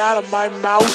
out of my mouth.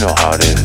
know how it is.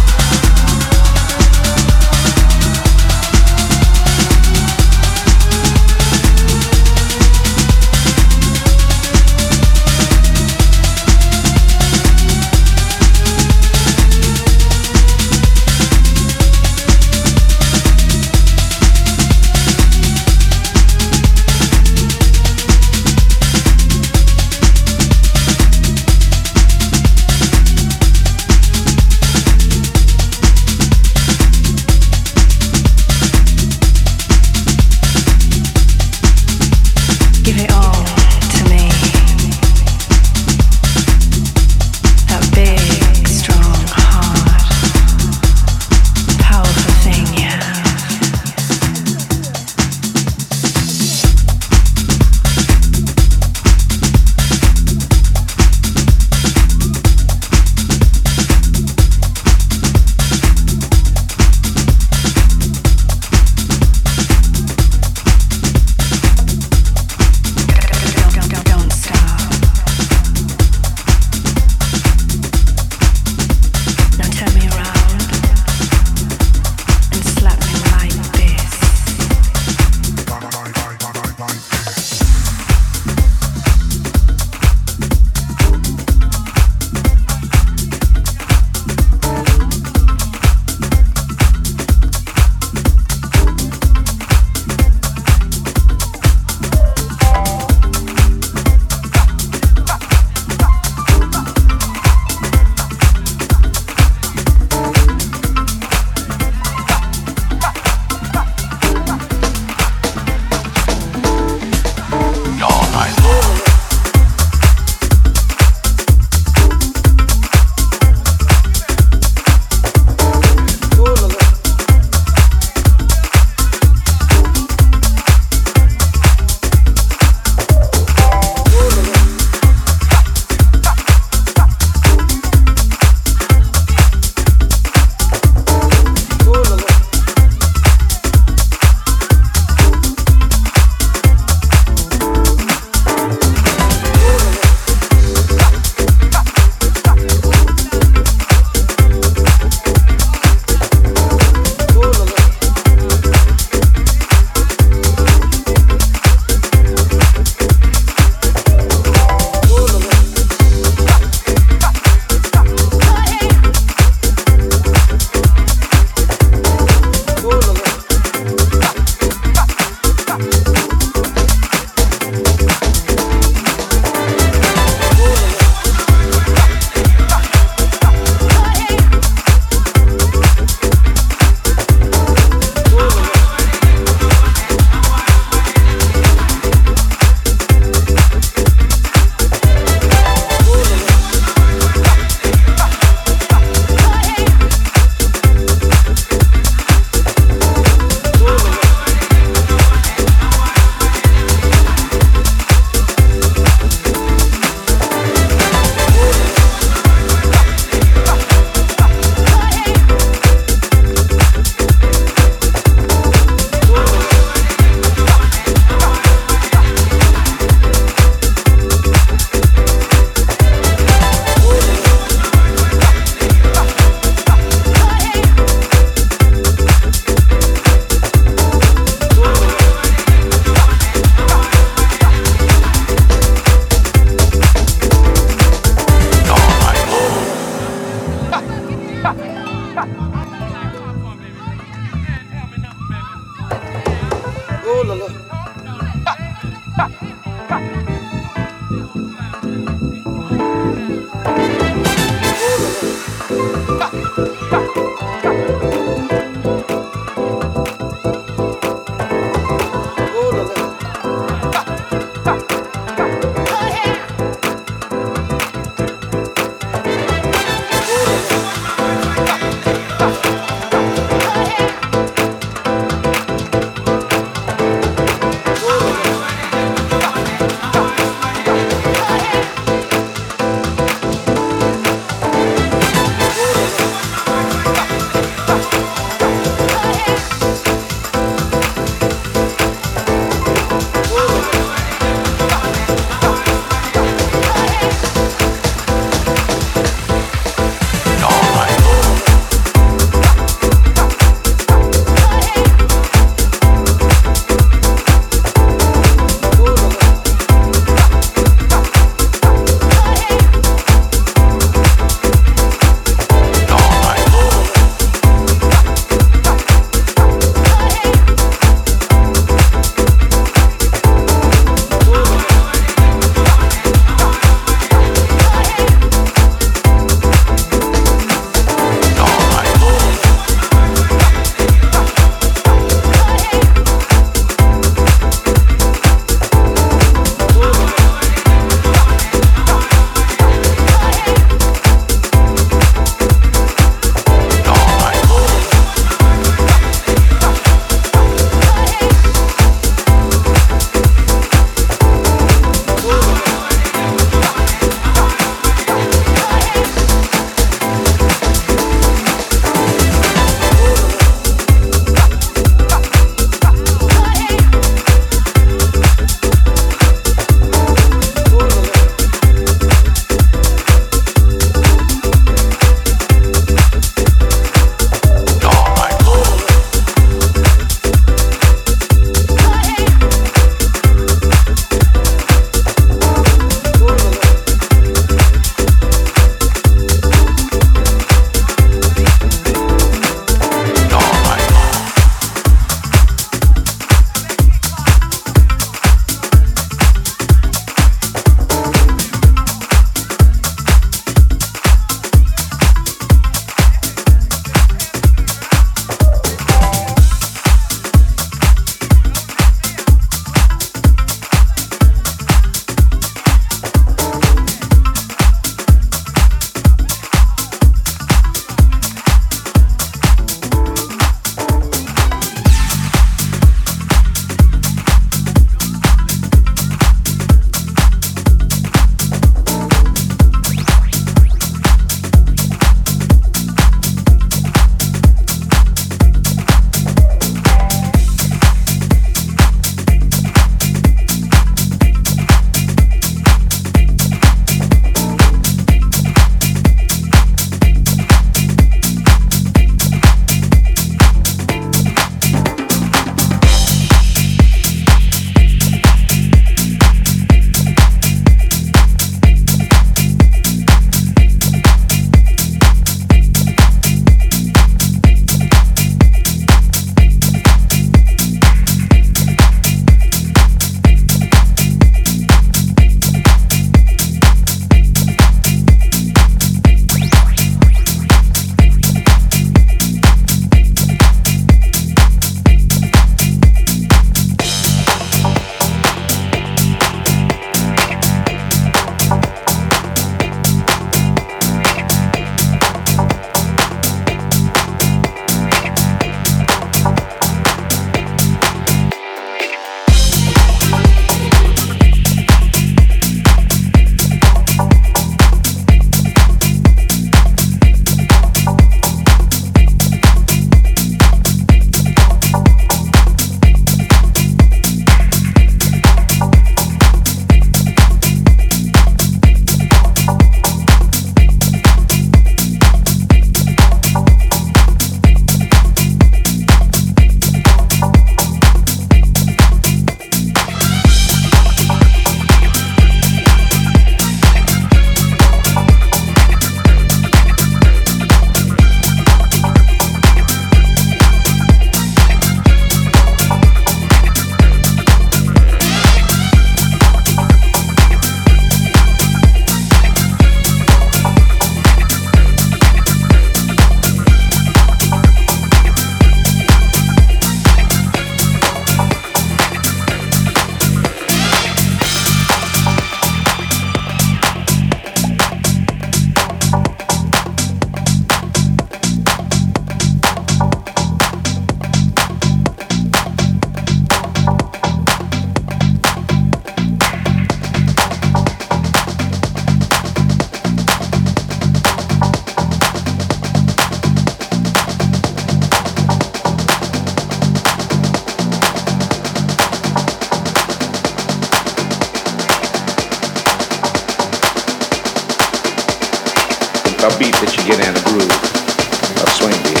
Beat that you get in a groove, a swing beat.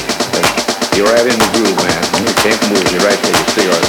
You're right in the groove, man. You can't move. You're right there. You stay.